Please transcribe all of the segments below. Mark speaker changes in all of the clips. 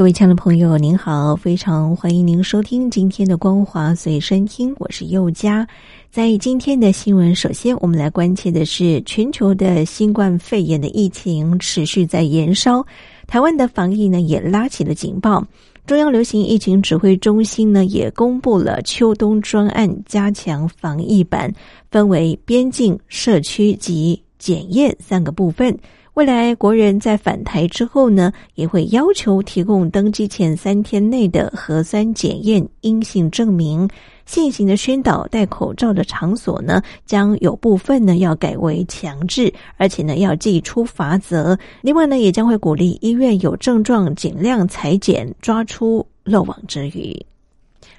Speaker 1: 各位亲爱的朋友，您好，非常欢迎您收听今天的光华随身听，我是佑佳。在今天的新闻，首先我们来关切的是全球的新冠肺炎的疫情持续在延烧，台湾的防疫呢也拉起了警报。中央流行疫情指挥中心呢也公布了秋冬专案加强防疫版，分为边境、社区及检验三个部分。未来国人在返台之后呢，也会要求提供登机前三天内的核酸检验阴性证明。现行的宣导戴口罩的场所呢，将有部分呢要改为强制，而且呢要寄出罚则。另外呢，也将会鼓励医院有症状尽量裁剪，抓出漏网之鱼。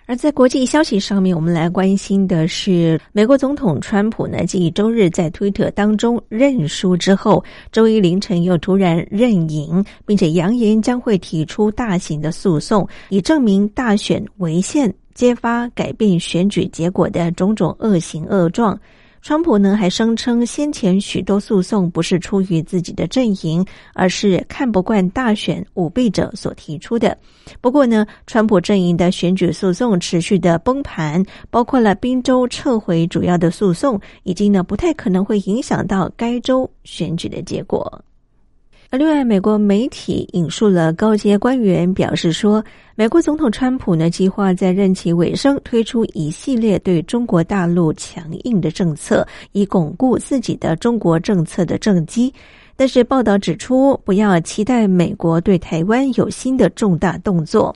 Speaker 1: 而在国际消息上面，我们来关心的是，美国总统川普呢，继周日在推特当中认输之后，周一凌晨又突然认赢，并且扬言将会提出大型的诉讼，以证明大选违宪、揭发改变选举结果的种种恶行恶状。川普呢还声称，先前许多诉讼不是出于自己的阵营，而是看不惯大选舞弊者所提出的。不过呢，川普阵营的选举诉讼持续的崩盘，包括了宾州撤回主要的诉讼，已经呢不太可能会影响到该州选举的结果。而另外，美国媒体引述了高阶官员表示说，美国总统川普呢计划在任期尾声推出一系列对中国大陆强硬的政策，以巩固自己的中国政策的政绩。但是报道指出，不要期待美国对台湾有新的重大动作。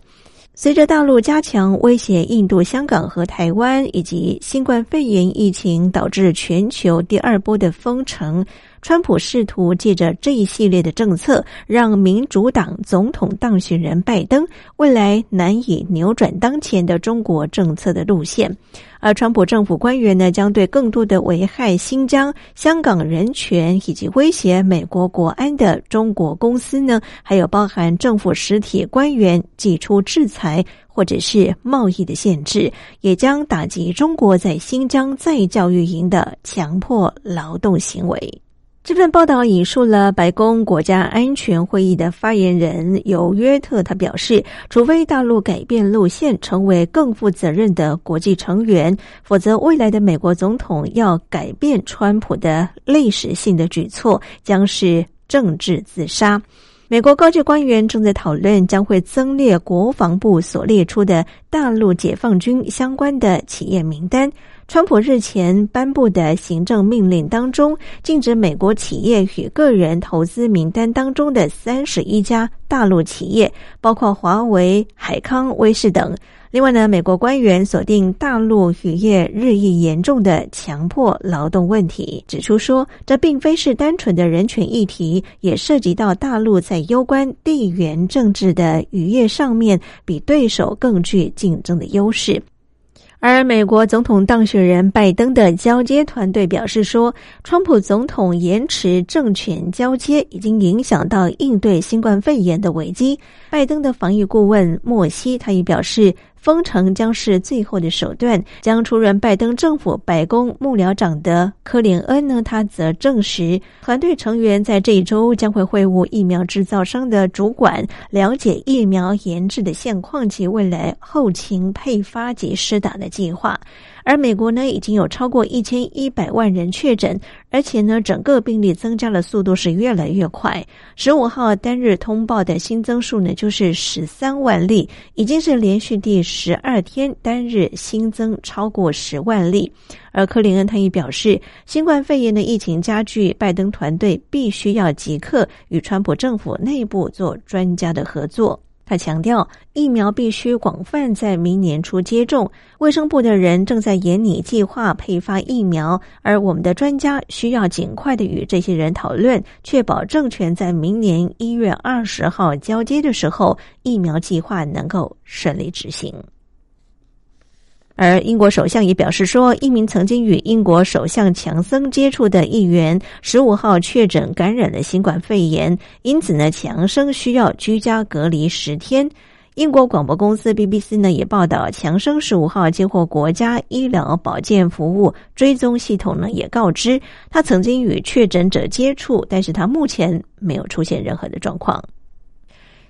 Speaker 1: 随着大陆加强威胁印度、香港和台湾，以及新冠肺炎疫情导致全球第二波的封城。川普试图借着这一系列的政策，让民主党总统当选人拜登未来难以扭转当前的中国政策的路线。而川普政府官员呢，将对更多的危害新疆、香港人权以及威胁美国国安的中国公司呢，还有包含政府实体官员，寄出制裁或者是贸易的限制，也将打击中国在新疆再教育营的强迫劳动行为。这份报道引述了白宫国家安全会议的发言人尤约特，他表示，除非大陆改变路线，成为更负责任的国际成员，否则未来的美国总统要改变川普的历史性的举措，将是政治自杀。美国高级官员正在讨论将会增列国防部所列出的大陆解放军相关的企业名单。川普日前颁布的行政命令当中，禁止美国企业与个人投资名单当中的三十一家大陆企业，包括华为、海康威视等。另外呢，美国官员锁定大陆渔业日益严重的强迫劳动问题，指出说，这并非是单纯的人权议题，也涉及到大陆在攸关地缘政治的渔业上面，比对手更具竞争的优势。而美国总统当选人拜登的交接团队表示说，川普总统延迟政权交接已经影响到应对新冠肺炎的危机。拜登的防疫顾问莫西他也表示。封城将是最后的手段。将出任拜登政府白宫幕僚长的科林恩呢，他则证实，团队成员在这一周将会会晤疫苗制造商的主管，了解疫苗研制的现况及未来后勤配发及施打的计划。而美国呢，已经有超过一千一百万人确诊，而且呢，整个病例增加的速度是越来越快。十五号单日通报的新增数呢，就是十三万例，已经是连续第十二天单日新增超过十万例。而克林恩他也表示，新冠肺炎的疫情加剧，拜登团队必须要即刻与川普政府内部做专家的合作。他强调，疫苗必须广泛在明年初接种。卫生部的人正在研拟计划配发疫苗，而我们的专家需要尽快的与这些人讨论，确保政权在明年一月二十号交接的时候，疫苗计划能够顺利执行。而英国首相也表示说，一名曾经与英国首相强森接触的议员十五号确诊感染了新冠肺炎，因此呢，强生需要居家隔离十天。英国广播公司 BBC 呢也报道，强生十五号接获国家医疗保健服务追踪系统呢也告知，他曾经与确诊者接触，但是他目前没有出现任何的状况。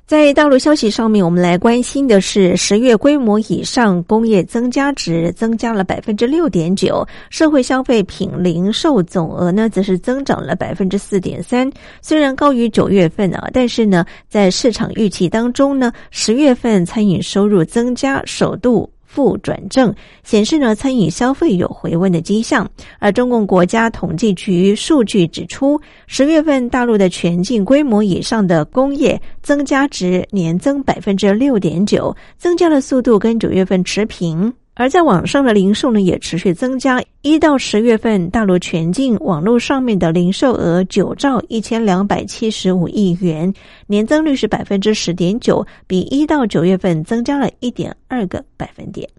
Speaker 1: 在大陆消息上面，我们来关心的是十月规模以上工业增加值增加了百分之六点九，社会消费品零售总额呢则是增长了百分之四点三。虽然高于九月份啊，但是呢，在市场预期当中呢，十月份餐饮收入增加首度。负转正，显示呢餐饮消费有回温的迹象。而中共国家统计局数据指出，十月份大陆的全境规模以上的工业增加值年增百分之六点九，增加的速度跟九月份持平。而在网上的零售呢也持续增加，一到十月份大陆全境网络上面的零售额九兆一千两百七十五亿元，年增率是百分之十点九，比一到九月份增加了一点二个百分点。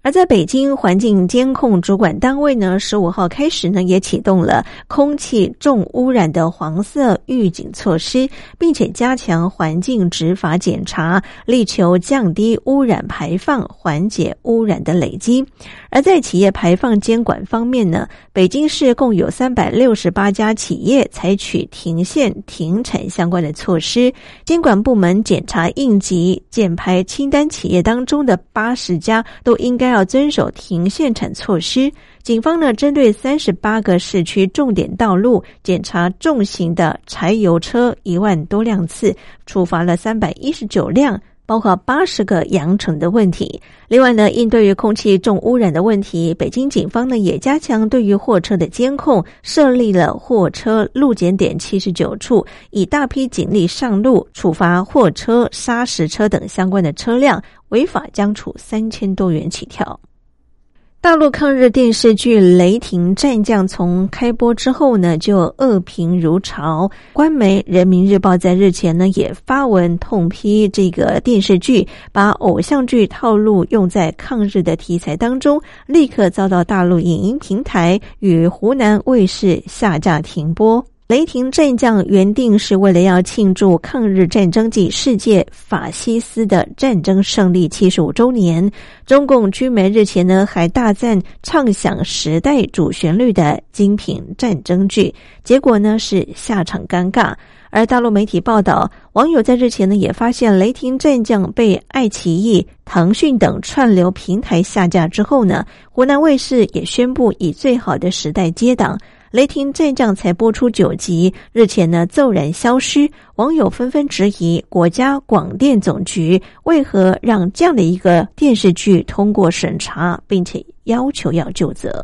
Speaker 1: 而在北京环境监控主管单位呢，十五号开始呢，也启动了空气重污染的黄色预警措施，并且加强环境执法检查，力求降低污染排放，缓解污染的累积。而在企业排放监管方面呢，北京市共有三百六十八家企业采取停线停产相关的措施。监管部门检查应急减排清单企业当中的八十家，都应该。要遵守停限产措施。警方呢，针对三十八个市区重点道路检查重型的柴油车一万多辆次，处罚了三百一十九辆，包括八十个扬尘的问题。另外呢，应对于空气重污染的问题，北京警方呢也加强对于货车的监控，设立了货车路检点七十九处，以大批警力上路，处罚货车、砂石车等相关的车辆。违法将处三千多元起跳。大陆抗日电视剧《雷霆战将》从开播之后呢，就恶评如潮。官媒《人民日报》在日前呢也发文痛批这个电视剧，把偶像剧套路用在抗日的题材当中，立刻遭到大陆影音平台与湖南卫视下架停播。雷霆战将原定是为了要庆祝抗日战争暨世界法西斯的战争胜利七十五周年，中共军媒日前呢还大赞唱响时代主旋律的精品战争剧，结果呢是下场尴尬。而大陆媒体报道，网友在日前呢也发现雷霆战将被爱奇艺、腾讯等串流平台下架之后呢，湖南卫视也宣布以最好的时代接档。雷霆战将才播出九集，日前呢骤然消失，网友纷纷质疑国家广电总局为何让这样的一个电视剧通过审查，并且要求要就责。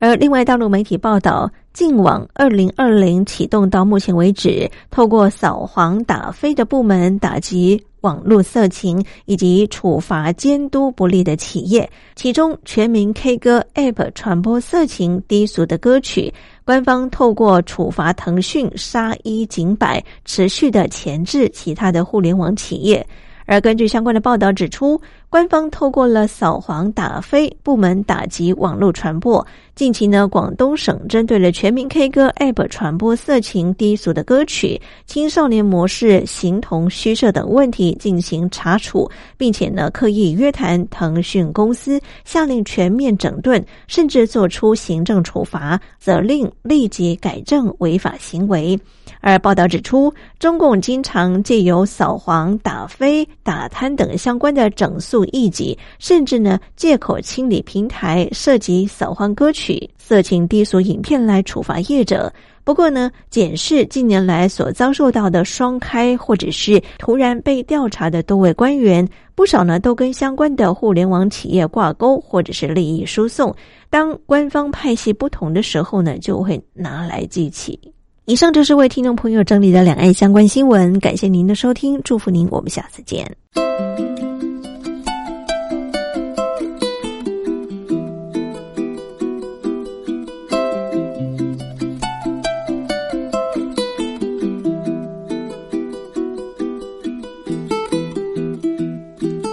Speaker 1: 而另外，大陆媒体报道，净网二零二零启动到目前为止，透过扫黄打非的部门打击。网络色情以及处罚监督不力的企业，其中全民 K 歌 App 传播色情低俗的歌曲，官方透过处罚腾讯杀一儆百，持续的钳制其他的互联网企业。而根据相关的报道指出，官方透过了扫黄打非部门打击网络传播。近期呢，广东省针对了全民 K 歌 App 传播色情低俗的歌曲、青少年模式形同虚设等问题进行查处，并且呢，刻意约谈腾讯公司，下令全面整顿，甚至做出行政处罚，责令立即改正违法行为。而报道指出，中共经常借由扫黄打非。打贪等相关的整肃异己，甚至呢借口清理平台涉及扫黄歌曲、色情低俗影片来处罚业者。不过呢，检视近年来所遭受到的双开或者是突然被调查的多位官员，不少呢都跟相关的互联网企业挂钩，或者是利益输送。当官方派系不同的时候呢，就会拿来记起。以上就是为听众朋友整理的两岸相关新闻，感谢您的收听，祝福您，我们下次见。